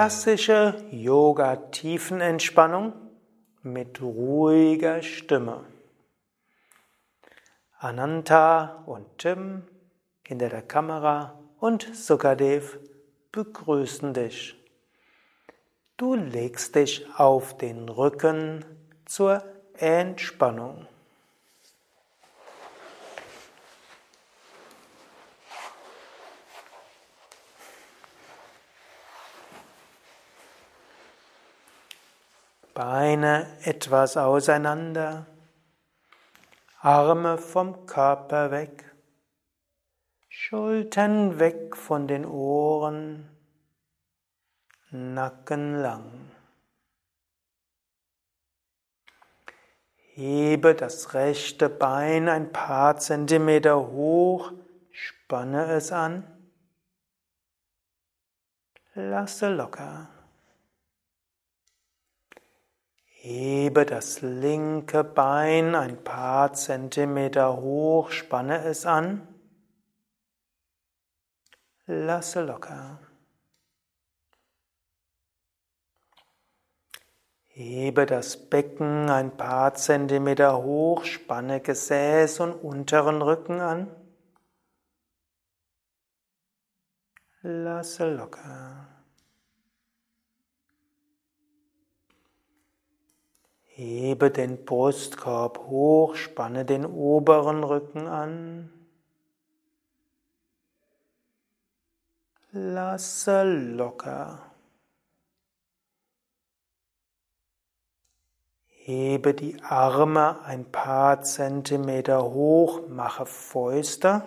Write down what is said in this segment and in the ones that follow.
klassische Yoga-Tiefenentspannung mit ruhiger Stimme. Ananta und Tim hinter der Kamera und Sukadev begrüßen dich. Du legst dich auf den Rücken zur Entspannung. Beine etwas auseinander, Arme vom Körper weg, Schultern weg von den Ohren, Nacken lang. Hebe das rechte Bein ein paar Zentimeter hoch, spanne es an, lasse locker. Hebe das linke Bein ein paar Zentimeter hoch, spanne es an. Lasse locker. Hebe das Becken ein paar Zentimeter hoch, spanne Gesäß und unteren Rücken an. Lasse locker. Hebe den Brustkorb hoch, spanne den oberen Rücken an. Lasse locker. Hebe die Arme ein paar Zentimeter hoch, mache Fäuste.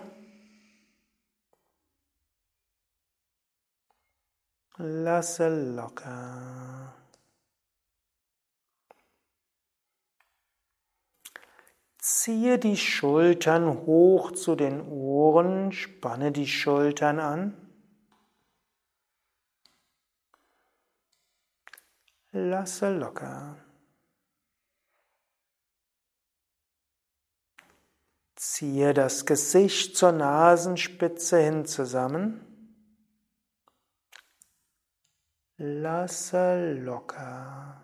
Lasse locker. Ziehe die Schultern hoch zu den Ohren, spanne die Schultern an. Lasse locker. Ziehe das Gesicht zur Nasenspitze hin zusammen. Lasse locker.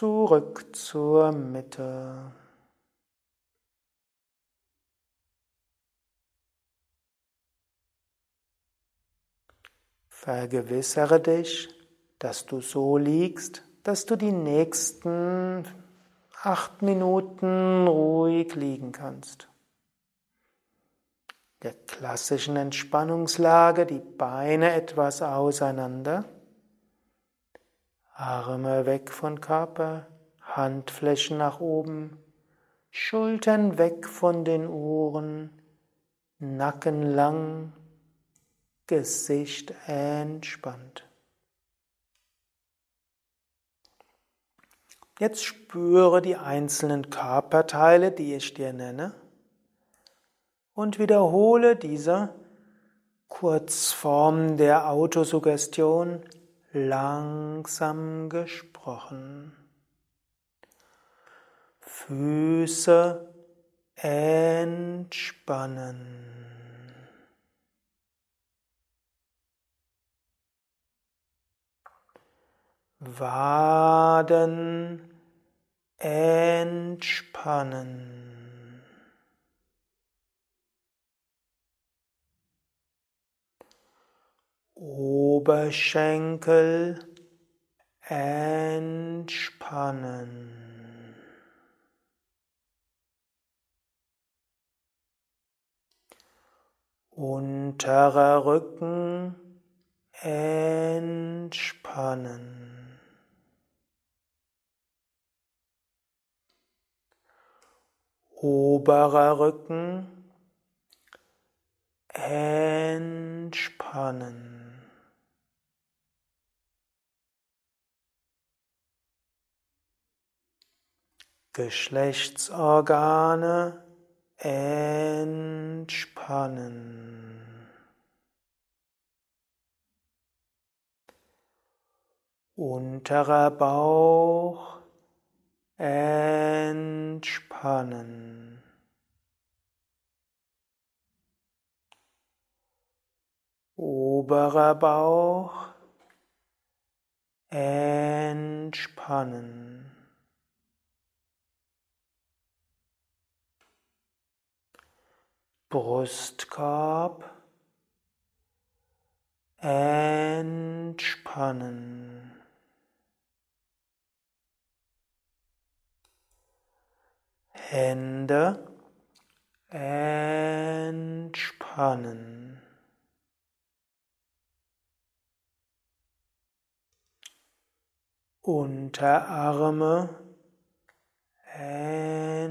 Zurück zur Mitte. Vergewissere dich, dass du so liegst, dass du die nächsten acht Minuten ruhig liegen kannst. Der klassischen Entspannungslage, die Beine etwas auseinander. Arme weg von Körper, Handflächen nach oben, Schultern weg von den Ohren, Nacken lang, Gesicht entspannt. Jetzt spüre die einzelnen Körperteile, die ich dir nenne, und wiederhole diese Kurzform der Autosuggestion langsam gesprochen. Füße entspannen. Waden entspannen. Oberschenkel entspannen. Unterer Rücken entspannen. Oberer Rücken entspannen. Geschlechtsorgane entspannen. Unterer Bauch entspannen. Oberer Bauch entspannen. Brustkorb entspannen. Hände entspannen. Unterarme entspannen.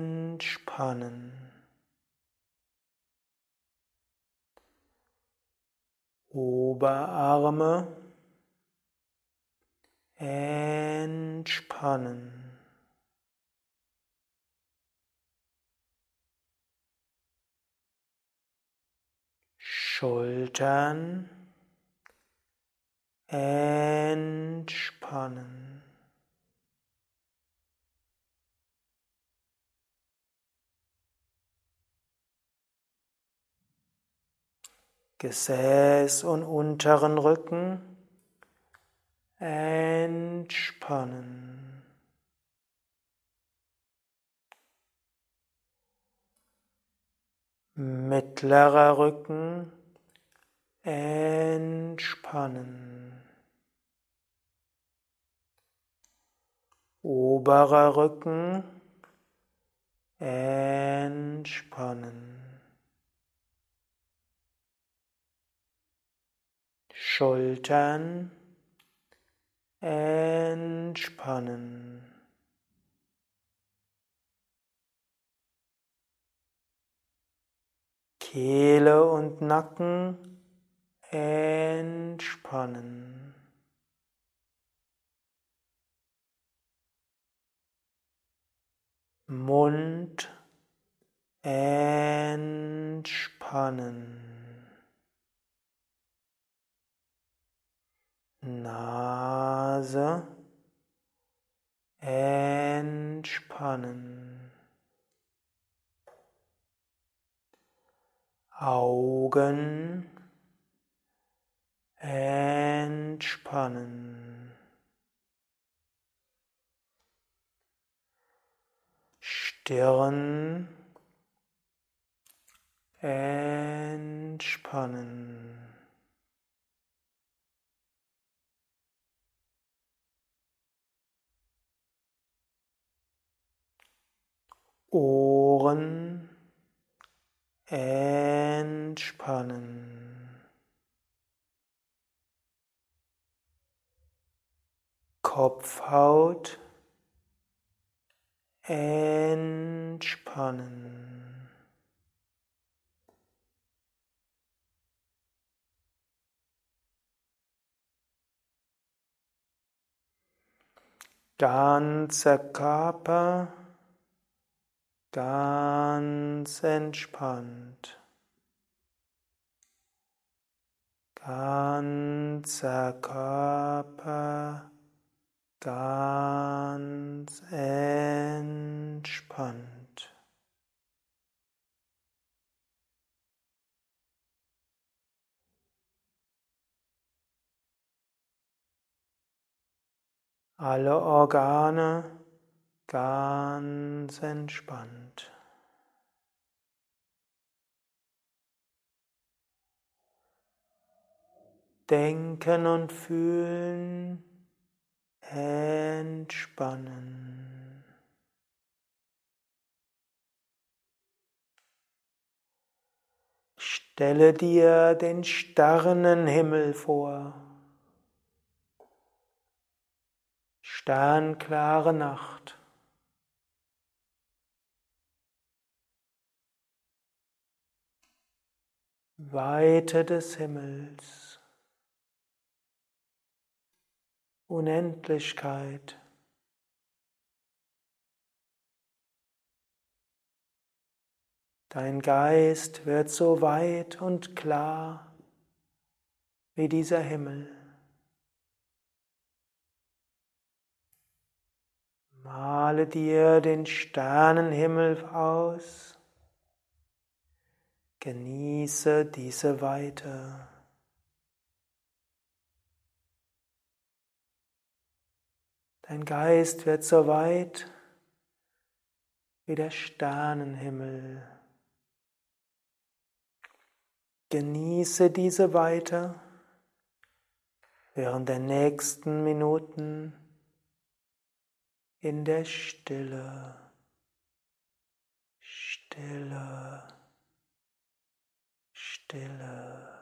Oberarme entspannen. Schultern entspannen. Gesäß und unteren Rücken entspannen. Mittlerer Rücken entspannen. Oberer Rücken entspannen. Schultern entspannen. Kehle und Nacken entspannen. Mund entspannen. Nase entspannen. Augen entspannen. Stirn entspannen. Ohren entspannen. Kopfhaut entspannen. Ganzer Körper ganz entspannt. Ganzer Körper ganz entspannt. Alle Organe ganz entspannt. Denken und fühlen entspannen. Stelle dir den Sternenhimmel vor. Sternklare Nacht. Weite des Himmels, Unendlichkeit. Dein Geist wird so weit und klar wie dieser Himmel. Male dir den Sternenhimmel aus. Genieße diese Weite. Dein Geist wird so weit wie der Sternenhimmel. Genieße diese Weite während der nächsten Minuten in der Stille, Stille, Stille.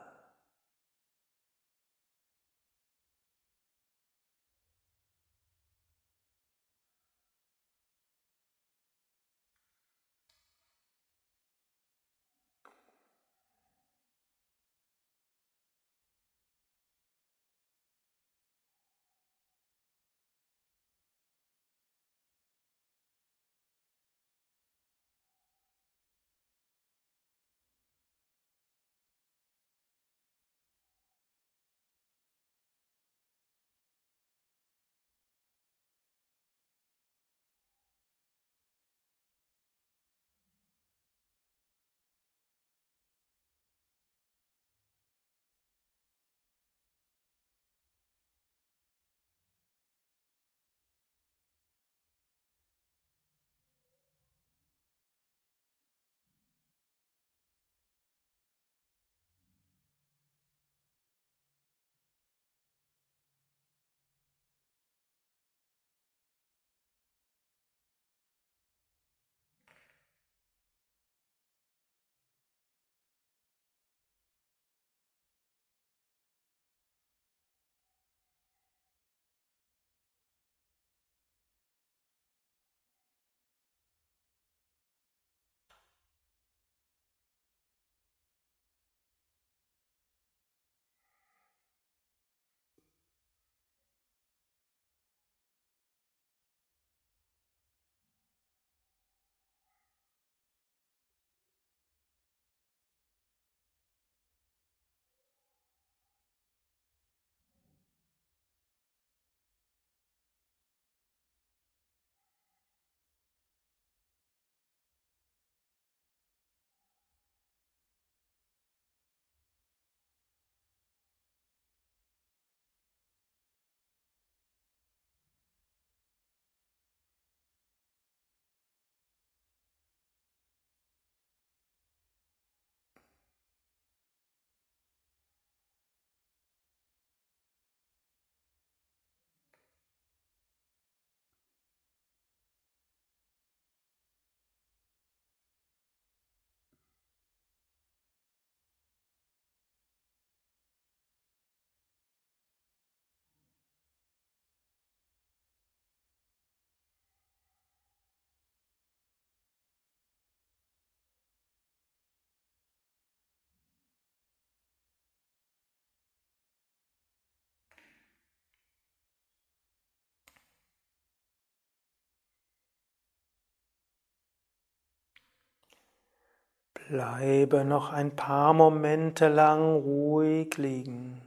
Bleibe noch ein paar Momente lang ruhig liegen.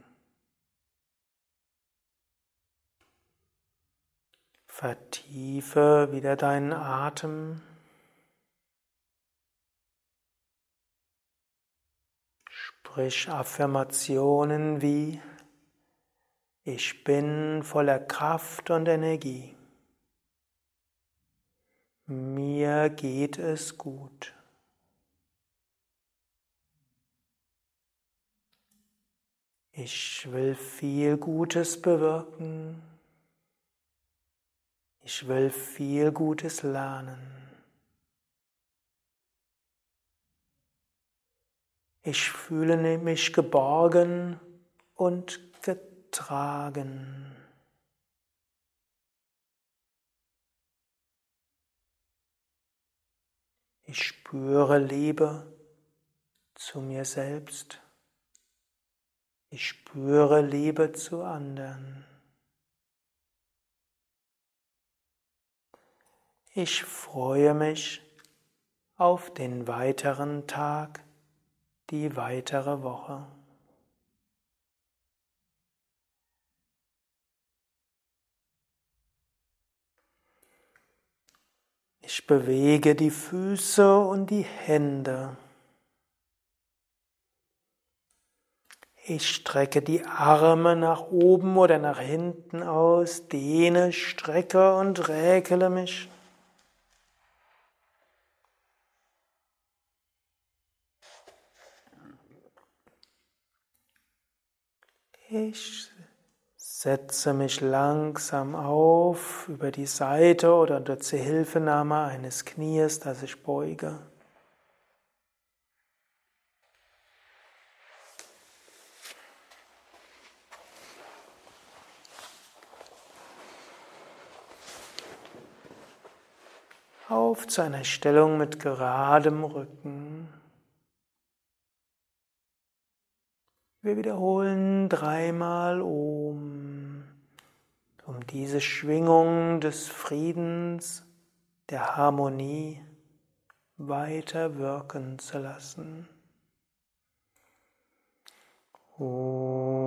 Vertiefe wieder deinen Atem. Sprich Affirmationen wie Ich bin voller Kraft und Energie. Mir geht es gut. Ich will viel Gutes bewirken. Ich will viel Gutes lernen. Ich fühle mich geborgen und getragen. Ich spüre Liebe zu mir selbst. Ich spüre Liebe zu anderen. Ich freue mich auf den weiteren Tag, die weitere Woche. Ich bewege die Füße und die Hände. Ich strecke die Arme nach oben oder nach hinten aus, dehne, strecke und räkele mich. Ich setze mich langsam auf über die Seite oder unter Zuhilfenahme eines Knies, das ich beuge. Auf zu einer Stellung mit geradem Rücken. Wir wiederholen dreimal Om, um diese Schwingung des Friedens, der Harmonie weiter wirken zu lassen. Om.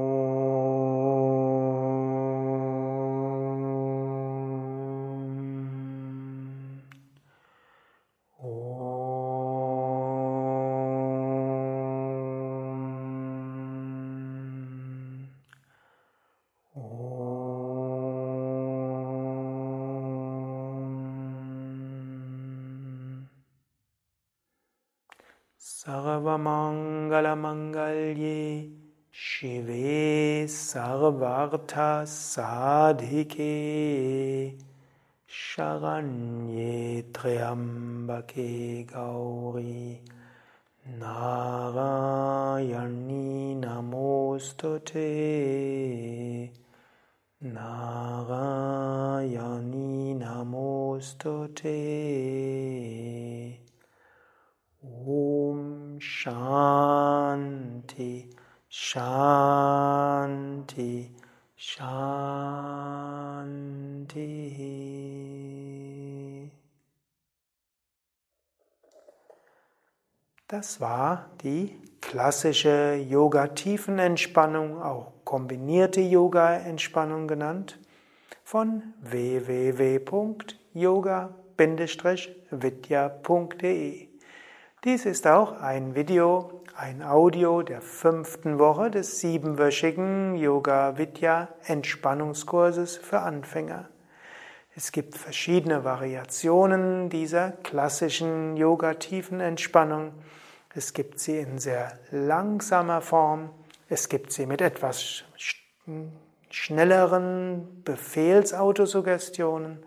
Sarvamangalamangalye Shive Sarvartha Sadhike Sharanye Triambake Gauri Narayani Namostute Narayani Namostute Om Shanti Shanti Shanti. Das war die klassische Yoga-Tiefenentspannung, auch kombinierte Yoga-Entspannung genannt, von www.yoga-vidya.de. Dies ist auch ein Video, ein Audio der fünften Woche des siebenwöchigen Yoga Vidya Entspannungskurses für Anfänger. Es gibt verschiedene Variationen dieser klassischen Yoga-Tiefenentspannung. Es gibt sie in sehr langsamer Form. Es gibt sie mit etwas schnelleren Befehlsautosuggestionen.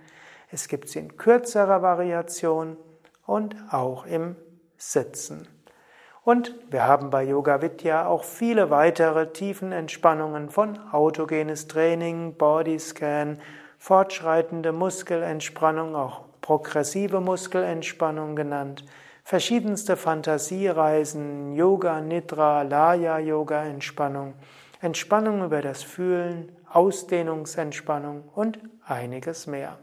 Es gibt sie in kürzerer Variation und auch im sitzen. Und wir haben bei Yoga Vidya auch viele weitere Tiefenentspannungen von autogenes Training, Bodyscan, fortschreitende Muskelentspannung, auch progressive Muskelentspannung genannt, verschiedenste Fantasiereisen, Yoga, Nidra, Laya Yoga Entspannung, Entspannung über das Fühlen, Ausdehnungsentspannung und einiges mehr.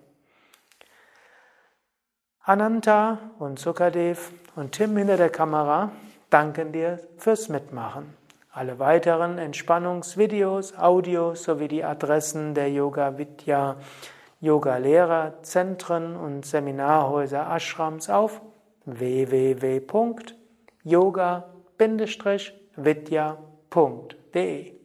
Ananta und Sukadev und Tim hinter der Kamera danken dir fürs Mitmachen. Alle weiteren Entspannungsvideos, Audios sowie die Adressen der Yoga Vidya Yoga Lehrer, Zentren und Seminarhäuser Ashrams auf www.yoga-vidya.de